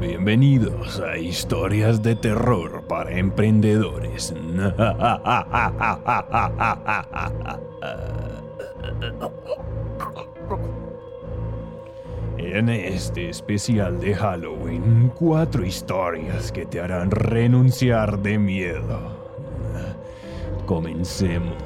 Bienvenidos a Historias de Terror para Emprendedores. En este especial de Halloween, cuatro historias que te harán renunciar de miedo. Comencemos.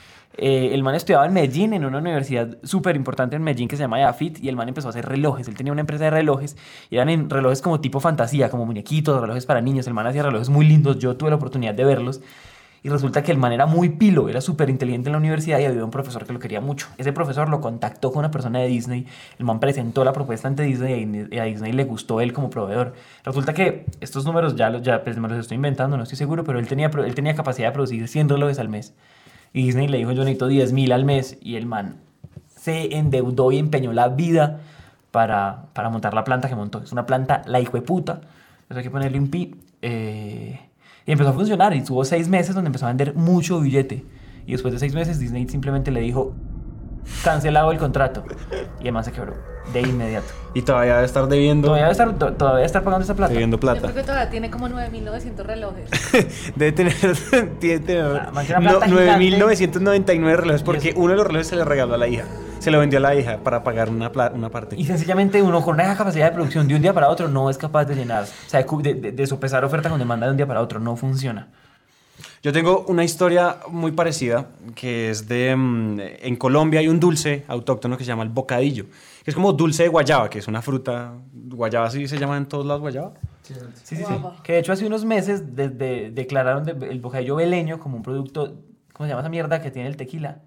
Eh, el man estudiaba en Medellín, en una universidad súper importante en Medellín que se llama Yafit, y el man empezó a hacer relojes. Él tenía una empresa de relojes, y eran en relojes como tipo fantasía, como muñequitos, relojes para niños. El man hacía relojes muy lindos, yo tuve la oportunidad de verlos. Y resulta que el man era muy pilo, era súper inteligente en la universidad y había un profesor que lo quería mucho. Ese profesor lo contactó con una persona de Disney, el man presentó la propuesta ante Disney y a Disney le gustó él como proveedor. Resulta que estos números ya, los- ya pues, me los estoy inventando, no estoy seguro, pero él tenía, él tenía capacidad de producir 100 relojes al mes. Y Disney le dijo, yo necesito 10 mil al mes. Y el man se endeudó y empeñó la vida para, para montar la planta que montó. Es una planta la hijo de puta. Eso hay que ponerle un pi. Eh, y empezó a funcionar. Y tuvo seis meses donde empezó a vender mucho billete. Y después de seis meses Disney simplemente le dijo, cancelado el contrato. Y el man se quebró de inmediato. Y todavía debe estar debiendo, Todavía debe estar, to- todavía debe estar pagando esa plata. debiendo Yo plata. creo que todavía tiene como 9.900 relojes. Debe tener, tiene que tener Ah, man, que una no- plata gigante. 9.999 relojes porque Dios. uno de los relojes se le regaló a la hija. Se lo vendió a la hija para pagar una, pla- una parte. Y sencillamente uno con una capacidad de producción de un día para otro no es capaz de llenar. O sea, de, cu- de, de- de sopesar oferta con demanda de un día para otro no funciona. Yo tengo una historia muy parecida que es de... mm, en Colombia hay un dulce autóctono que se llama el bocadillo. Que es como dulce de guayaba, que es una fruta... Guayaba sí se llama en todos lados guayaba. Sí, sí, sí. Que de hecho hace unos meses de- de- declararon de- el bocadillo beleño como un producto, ¿cómo se llama esa mierda que tiene el tequila?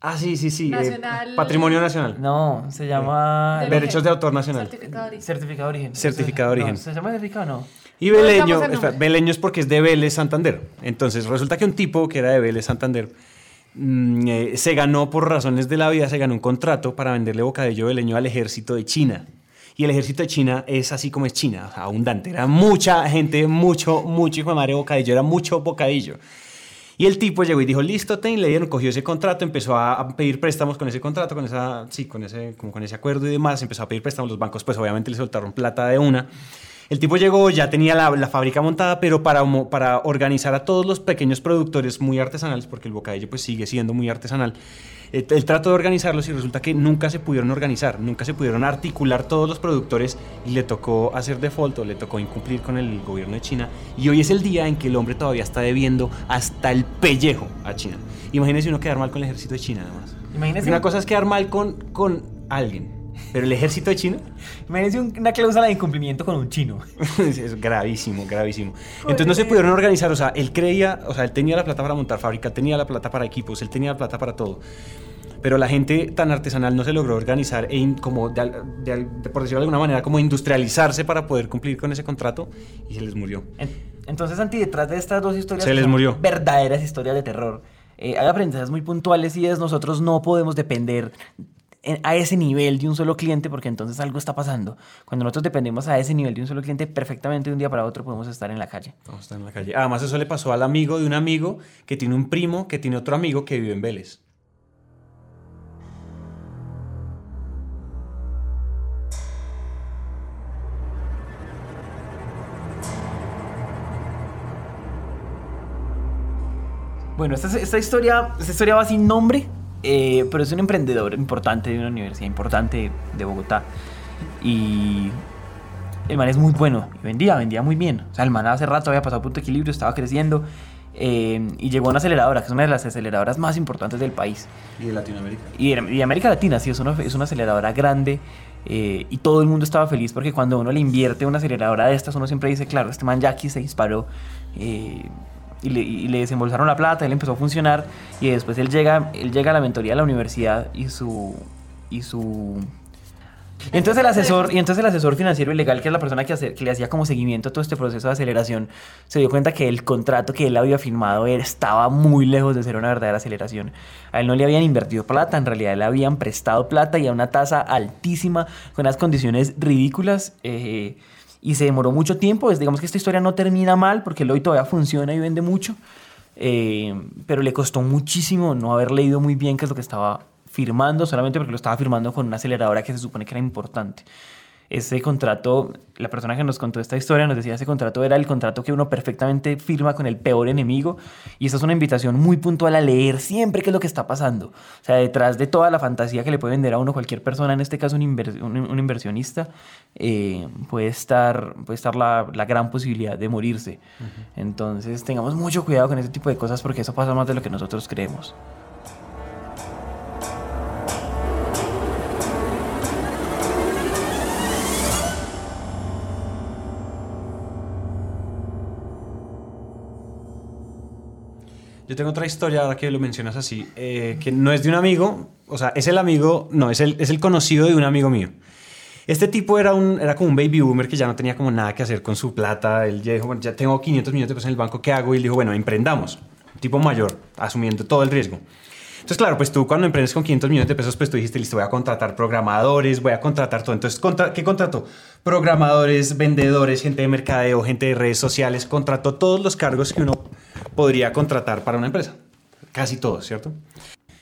Ah, sí, sí, sí. eh, Nacional. patrimonio nacional. No, se llama... De- Derechos de autor nacional. Certificado de origen. Certificado de origen. Certificado de No, origen. ¿Se llama certificado o no? Y Beleño, espera. Beleño es porque es de Vélez Santander. Entonces resulta que un tipo que era de Vélez Santander mm, eh, se ganó por razones de la vida, se ganó un contrato para venderle bocadillo beleño al ejército de China. Y el ejército de China es así como es China, abundante. Era mucha gente, mucho, mucho hijo de madre bocadillo, era mucho bocadillo. Y el tipo llegó y dijo, listo, ten, le dieron, cogió ese contrato, empezó a pedir préstamos con ese contrato, con esa, sí, con ese, como con ese acuerdo y demás, empezó a pedir préstamos, los bancos pues obviamente le soltaron plata de una. El tipo llegó, ya tenía la, la fábrica montada, pero para, organizar a todos los pequeños productores muy artesanales, porque el bocadillo pues sigue siendo muy artesanal, eh, él trató de organizarlos y resulta que nunca se pudieron organizar, nunca se pudieron articular todos los productores y le tocó hacer default o le tocó incumplir con el gobierno de China. Y hoy es el día en que el hombre todavía está debiendo hasta el pellejo a China. Imagínense uno quedar mal con el ejército de China, además. Imagínese, Una cosa es quedar mal con, con alguien, pero el ejército de China imagínese un- una cláusula de incumplimiento con un chino. es gravísimo, gravísimo. Entonces no se pudieron organizar, o sea, él creía, o sea, él tenía la plata para montar fábrica, tenía la plata para equipos, él tenía la plata para todo. Pero la gente tan artesanal no se logró organizar e in- como, de de de- por decirlo de alguna manera, como industrializarse para poder cumplir con ese contrato y se les murió. En- Entonces, Santi, detrás de estas dos historias Se les murió. verdaderas historias de terror, eh, hay aprendizajes muy puntuales y es nosotros no podemos depender en- a ese nivel de un solo cliente porque entonces algo está pasando. Cuando nosotros dependemos a ese nivel de un solo cliente, perfectamente de un día para otro podemos estar en la calle. Vamos a estar en la calle. Además, eso le pasó al amigo de un amigo que tiene un primo que tiene otro amigo que vive en Vélez. Bueno, esta, esta historia, esta historia va sin nombre, eh, pero es un emprendedor importante de una universidad importante de Bogotá. Y el man es muy bueno y vendía, vendía muy bien. O sea, el man hace rato había pasado punto de equilibrio, estaba creciendo eh, y llegó a una aceleradora, que es una de las aceleradoras más importantes del país. Y de Latinoamérica. Y, de- y de América Latina, sí, es una, es una aceleradora grande eh, y todo el mundo estaba feliz porque cuando uno le invierte una aceleradora de estas, uno siempre dice, claro, este man ya aquí se disparó. eh, y le, y le desembolsaron la plata, él empezó a funcionar y después él llega, él llega a la mentoría de la universidad y su... Y su y entonces el asesor, y entonces el asesor financiero y legal, que es la persona que, hace- que le hacía como seguimiento a todo este proceso de aceleración, se dio cuenta que el contrato que él había firmado estaba muy lejos de ser una verdadera aceleración. A él no le habían invertido plata, en realidad le habían prestado plata y a una tasa altísima, con unas condiciones ridículas. eh, y se demoró mucho tiempo. Es, digamos que esta historia no termina mal porque hoy todavía funciona y vende mucho. eh, pero le costó muchísimo no haber leído muy bien qué es lo que estaba firmando, solamente porque lo estaba firmando con una aceleradora que se supone que era importante. Ese contrato, la persona que nos contó esta historia nos decía, ese contrato era el contrato que uno perfectamente firma con el peor enemigo. Y esa es una invitación muy puntual a leer siempre qué es lo que está pasando. O sea, detrás de toda la fantasía que le puede vender a uno cualquier persona, en este caso un, inver- un- un inversionista, eh, puede estar, puede estar la, la gran posibilidad de morirse. Entonces, tengamos mucho cuidado con ese tipo de cosas porque eso pasa más de lo que nosotros creemos. Yo tengo otra historia, ahora que lo mencionas así, eh, que no es de un amigo, o sea, es el amigo, no, es el, es el conocido de un amigo mío. Este tipo era, un, era como un baby boomer que ya no tenía como nada que hacer con su plata. Él ya dijo, bueno, ya tengo 500 millones de pesos en el banco, ¿qué hago? Y él dijo, bueno, emprendamos. Un tipo mayor, asumiendo todo el riesgo. Entonces, claro, pues tú cuando emprendes con 500 millones de pesos, pues tú dijiste, listo, voy a contratar programadores, voy a contratar todo. Entonces, ¿qué contrató? Programadores, vendedores, gente de mercadeo, gente de redes sociales, contrató todos los cargos que uno podría contratar para una empresa. Casi todos, ¿cierto?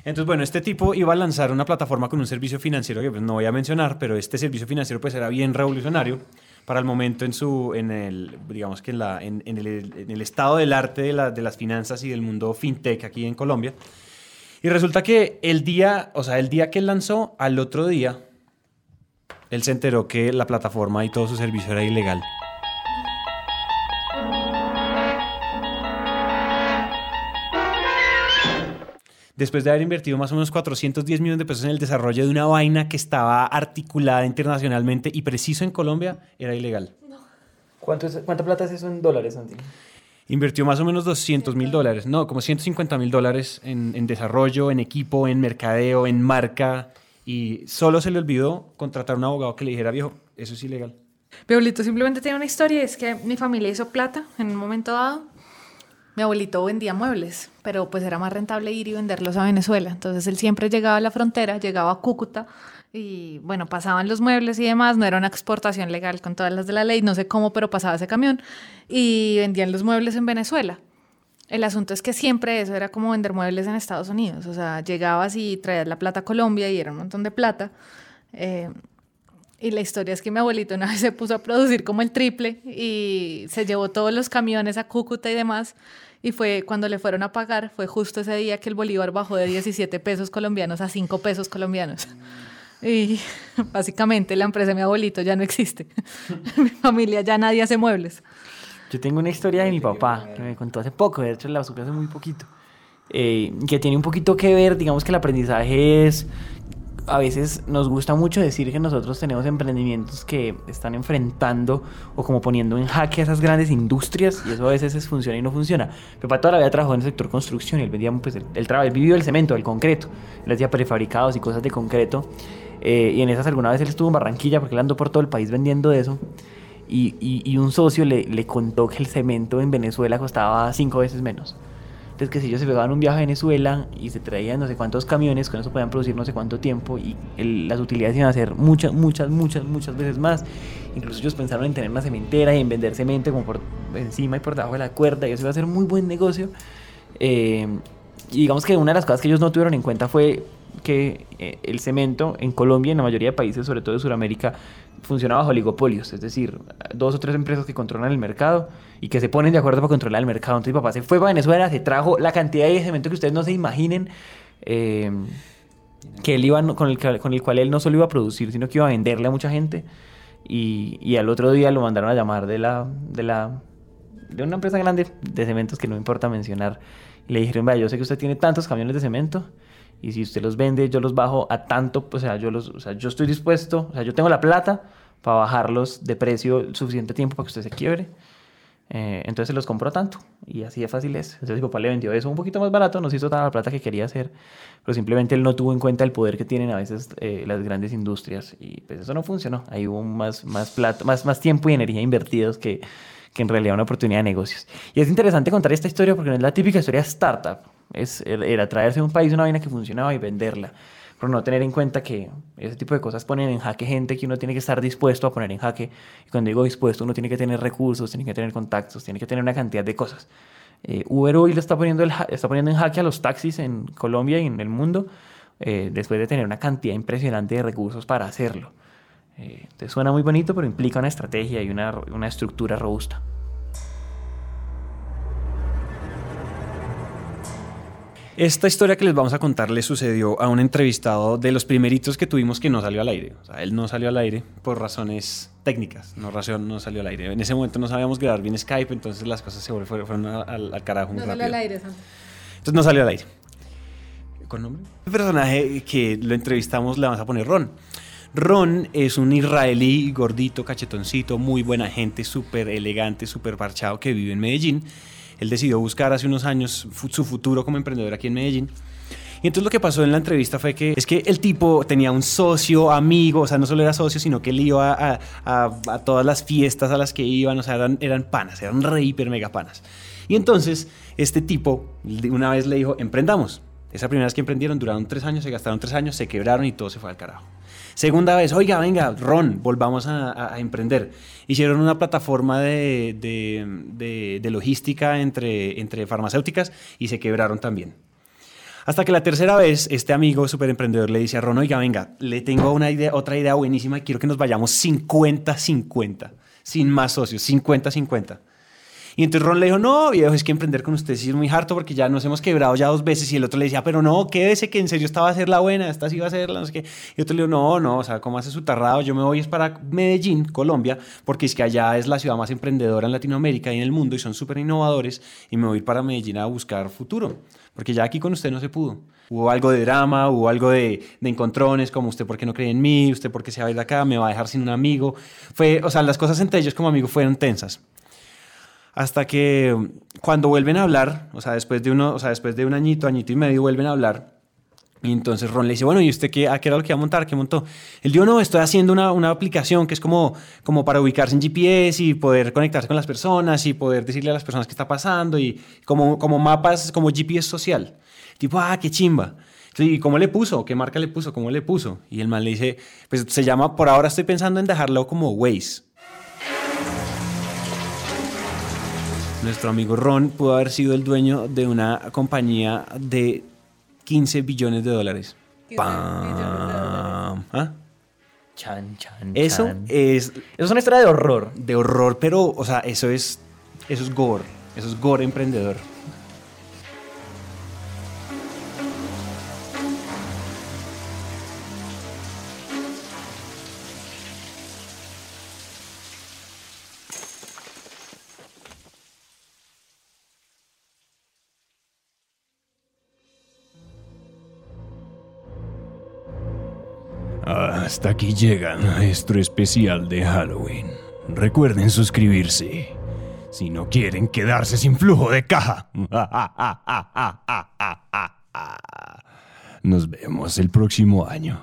Entonces, bueno, este tipo iba a lanzar una plataforma con un servicio financiero que pues, no voy a mencionar, pero este servicio financiero pues era bien revolucionario para el momento en su, en el, digamos que en, la, en, el, en el estado del arte de, la- de las finanzas y del mundo fintech aquí en Colombia. Y resulta que el día, o sea, el día que él lanzó, al otro día, él se enteró que la plataforma y todo su servicio era ilegal. Después de haber invertido más o menos 410 millones de pesos en el desarrollo de una vaina que estaba articulada internacionalmente y preciso en Colombia, era ilegal. ¿Cuánto es- ¿Cuánta plata es eso en dólares, Santi? Invirtió más o menos 200 mil dólares, no, como 150 mil dólares en, en desarrollo, en equipo, en mercadeo, en marca. Y solo se le olvidó contratar a un abogado que le dijera, viejo, eso es ilegal. Mi abuelito simplemente tiene una historia, es que mi familia hizo plata en un momento dado. Mi abuelito vendía muebles, pero pues era más rentable ir y venderlos a Venezuela. Entonces él siempre llegaba a la frontera, llegaba a Cúcuta y bueno, pasaban los muebles y demás. No era una exportación legal con todas las de la ley, no sé cómo, pero pasaba ese camión y vendían los muebles en Venezuela. El asunto es que siempre eso era como vender muebles en Estados Unidos. O sea, llegabas y traías la plata a Colombia y era un montón de plata. Eh, y la historia es que mi abuelito una vez se puso a producir como el triple y se llevó todos los camiones a Cúcuta y demás. Y fue cuando le fueron a pagar, fue justo ese día que el bolívar bajó de 17 pesos colombianos a 5 pesos colombianos. Y básicamente la empresa de mi abuelito ya no existe. mi familia ya nadie hace muebles. Yo tengo una historia de mi papá que me contó hace poco, de hecho la supe hace muy poquito, eh, que tiene un poquito que ver, digamos que el aprendizaje es, a veces nos gusta mucho decir que nosotros tenemos emprendimientos que están enfrentando o como poniendo en jaque a esas grandes industrias y eso a veces es, funciona y no funciona. Mi papá toda la vida trabajó en el sector construcción y él vendía, pues, el, el, él vivió el cemento, el concreto, él hacía prefabricados y cosas de concreto eh, y en esas alguna vez él estuvo en Barranquilla porque él andó por todo el país vendiendo eso. Y, y- y un socio le, le contó que el cemento en Venezuela costaba cinco veces menos. Entonces que si ellos se pegaban un viaje a Venezuela y se traían no sé cuántos camiones, con eso podían producir no sé cuánto tiempo y el- las utilidades iban a ser muchas, muchas, muchas, muchas veces más. Incluso ellos pensaron en tener una cementera y en vender cemento como por encima y por debajo de la cuerda y eso iba a ser muy buen negocio. Eh, y digamos que una de las cosas que ellos no tuvieron en cuenta fue que eh, el cemento en Colombia y en la mayoría de países, sobre todo de Sudamérica, funciona bajo oligopolios, es decir, dos o tres empresas que controlan el mercado y que se ponen de acuerdo para controlar el mercado. Entonces papá se fue para Venezuela, se trajo la cantidad de cemento que ustedes no se imaginen, eh, que él iba, con, el, con el cual él no solo iba a producir, sino que iba a venderle a mucha gente. Y, y al otro día lo mandaron a llamar de la, de la de una empresa grande de cementos que no importa mencionar. Y le dijeron, vea, yo sé que usted tiene tantos camiones de cemento y si usted los vende, yo los bajo a tanto, o sea, yo, los, o sea, yo estoy dispuesto, o sea, yo tengo la plata para bajarlos de precio suficiente tiempo para que usted se quiebre. Eh, entonces se los compró tanto y así de fácil es. Entonces mi papá le vendió eso un poquito más barato, nos hizo toda la plata que quería hacer, pero simplemente él no tuvo en cuenta el poder que tienen a veces eh, las grandes industrias y pues eso no funcionó. Ahí hubo más, más, plata, más, más tiempo y energía invertidos que, que en realidad una oportunidad de negocios. Y es interesante contar esta historia porque no es la típica historia startup, es, era traerse a un país una vaina que funcionaba y venderla pero no tener en cuenta que ese tipo de cosas ponen en jaque gente que uno tiene que estar dispuesto a poner en jaque. Y cuando digo dispuesto, uno tiene que tener recursos, tiene que tener contactos, tiene que tener una cantidad de cosas. Eh, Uber hoy le está poniendo, está poniendo en jaque a los taxis en Colombia y en el mundo eh, después de tener una cantidad impresionante de recursos para hacerlo. Eh, entonces suena muy bonito, pero implica una estrategia y una, una estructura robusta. Esta historia que les vamos a contar le sucedió a un entrevistado de los primeritos que tuvimos que no salió al aire. O sea, él no salió al aire por razones técnicas, no, razón, no salió al aire. En ese momento no sabíamos grabar bien Skype, entonces las cosas se fueron, al, al, carajo no salió al aire, Santo. Entonces no salió al aire. ¿Con nombre? El personaje que lo entrevistamos le vamos a poner Ron. Ron es un israelí gordito, cachetoncito, muy buena gente, súper elegante, súper parchado que vive en Medellín él decidió buscar hace unos años su futuro como emprendedor aquí en Medellín. Y entonces lo que pasó en la entrevista fue que es que el tipo tenía un socio, amigo, o sea, no solo era socio, sino que él iba a, todas las fiestas a las que iban, o sea, eran, eran panas, eran re hiper mega panas. Y entonces este tipo una vez le dijo, emprendamos. Esa primera vez que emprendieron duraron tres años, se gastaron tres años, se quebraron y todo se fue al carajo. Segunda vez, oiga, venga, Ron, volvamos a, emprender. Hicieron una plataforma de, de, logística entre, entre farmacéuticas y se quebraron también. Hasta que la tercera vez, este amigo súper emprendedor le dice a Ron, oiga, venga, le tengo una idea, otra idea buenísima quiero que nos vayamos 50-50, sin más socios, 50-50. Y entonces Ron le dijo, no, viejo, es que emprender con usted sí es muy harto porque ya nos hemos quebrado ya dos veces. Y el otro le decía, pero no, quédese que en serio esta va a ser la buena, esta sí va a ser la no sé qué. Y otro le dijo, no, no, o sea, ¿cómo hace su tarrado? Yo me voy es para Medellín, Colombia, porque es que allá es la ciudad más emprendedora en Latinoamérica y en el mundo y son súper innovadores. Y me voy para Medellín a buscar futuro, porque ya aquí con usted no se pudo. Hubo algo de drama, hubo algo de, de encontrones, como usted por qué no cree en mí, usted por qué se va a ir de acá, me va a dejar sin un amigo. Fue, o sea, las cosas entre ellos como amigos fueron tensas hasta que cuando vuelven a hablar, o sea, después de, uno, o sea, después de un añito, añito y medio, vuelven a hablar. Y entonces Ron le dice, bueno, ¿y usted qué, a qué era lo que iba a montar? ¿Qué montó? Él dijo, no, estoy haciendo una, una, aplicación que es como, como para ubicarse en GPS y poder conectarse con las personas y poder decirle a las personas qué está pasando y como, como mapas, como GPS social. Tipo, ah, qué chimba. ¿Y cómo le puso? ¿Qué marca le puso? ¿Cómo le puso? Y el man le dice, pues se llama, por ahora estoy pensando en dejarlo como Waze. Nuestro amigo Ron pudo haber sido el dueño de una compañía de 15 billones de dólares. ¡Pam! ¿Ah? Chan, chan, eso chan. es Eso es una historia de horror. de horror, pero, o sea, eso es, eso es gore. Eso es gore emprendedor. Hasta aquí llega nuestro especial de Halloween. Recuerden suscribirse si no quieren quedarse sin flujo de caja. Nos vemos el próximo año.